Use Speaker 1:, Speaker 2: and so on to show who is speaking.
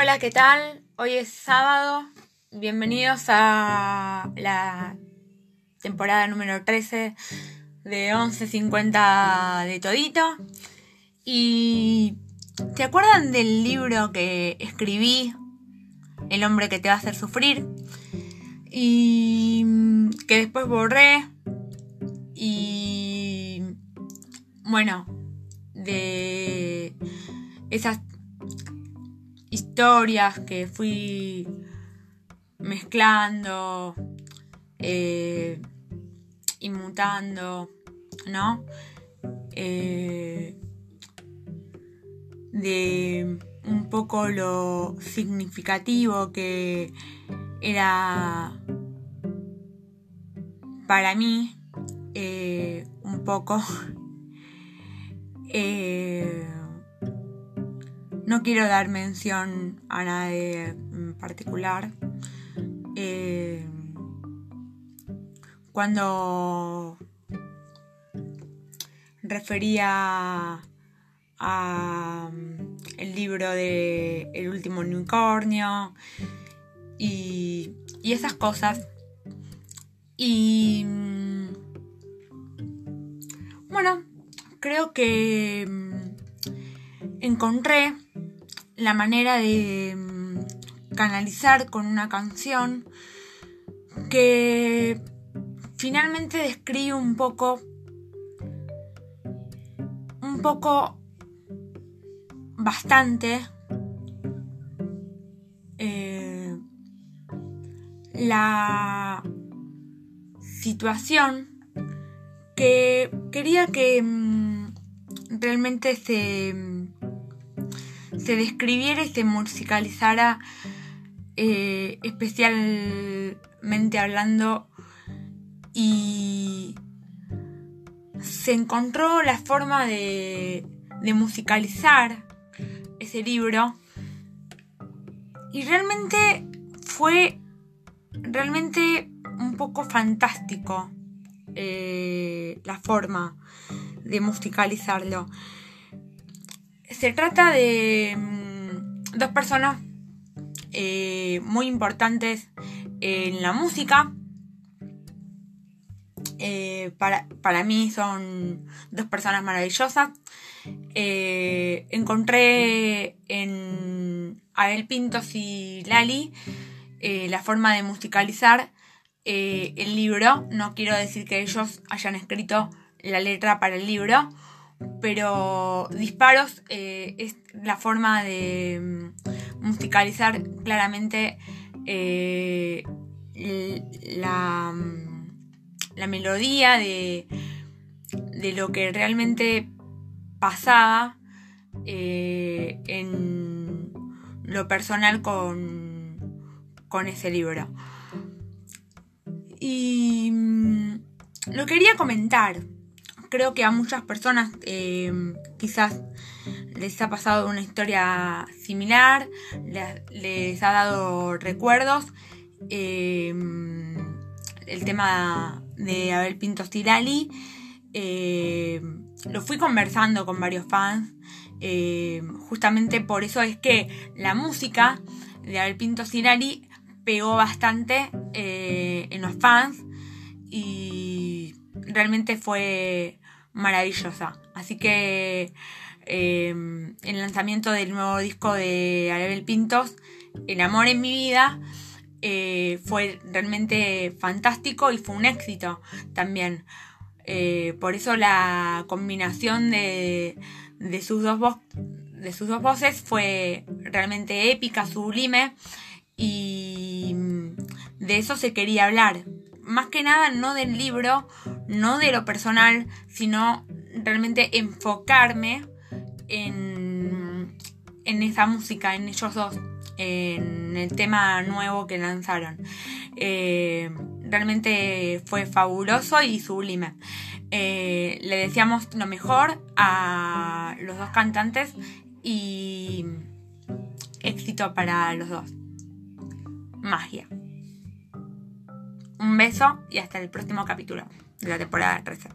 Speaker 1: Hola, ¿qué tal? Hoy es sábado. Bienvenidos a la temporada número 13 de 11.50 de Todito. Y ¿te acuerdan del libro que escribí, El hombre que te va a hacer sufrir? Y que después borré. Y bueno, de esas historias que fui mezclando eh, y mutando, ¿no? Eh, de un poco lo significativo que era para mí, eh, un poco. No quiero dar mención a nadie en particular. Eh, cuando refería a mm, el libro de El último unicornio y, y esas cosas. Y mm, bueno, creo que mm, encontré la manera de mm, canalizar con una canción que finalmente describe un poco un poco bastante eh, la situación que quería que mm, realmente se se describiera y se musicalizara eh, especialmente hablando y se encontró la forma de, musicalizar ese libro. Y realmente fue realmente un poco fantástico eh, la forma de musicalizarlo se trata de mm, dos personas eh, muy importantes en la música. Eh, para, mí son dos personas maravillosas. Eh, encontré en Abel Pintos y Lali la forma de musicalizar el libro. No quiero decir que ellos hayan escrito la letra para el libro, pero Disparos eh, es la forma de mm, musicalizar claramente eh, la, mm, la, melodía de, de, lo que realmente pasaba eh, en lo personal con, con ese libro. Y mm, lo quería comentar creo que a muchas personas eh, quizás les ha pasado una historia similar, les, ha dado recuerdos. Eh, el tema de Abel Pinto Stilali, eh, lo fui conversando con varios fans. justamente por eso es que la música de Abel Pinto Stilali pegó bastante en los fans y realmente fue maravillosa. Así que em, el lanzamiento del nuevo disco de Arabel Pintos, El amor en mi vida, eh, fue realmente fantástico y fue un éxito también. Eh, por eso la combinación de, de, sus dos de sus dos voces fue realmente épica, sublime y de eso se quería hablar. Más que nada no del libro, no de lo personal, sino realmente enfocarme en, en esa música, en ellos dos, en el tema nuevo que lanzaron. Eh, realmente fue fabuloso y sublime. Eh, le deseamos lo mejor a los dos cantantes y éxito para los dos. Magia. Un beso y hasta el próximo capítulo de la temporada 13.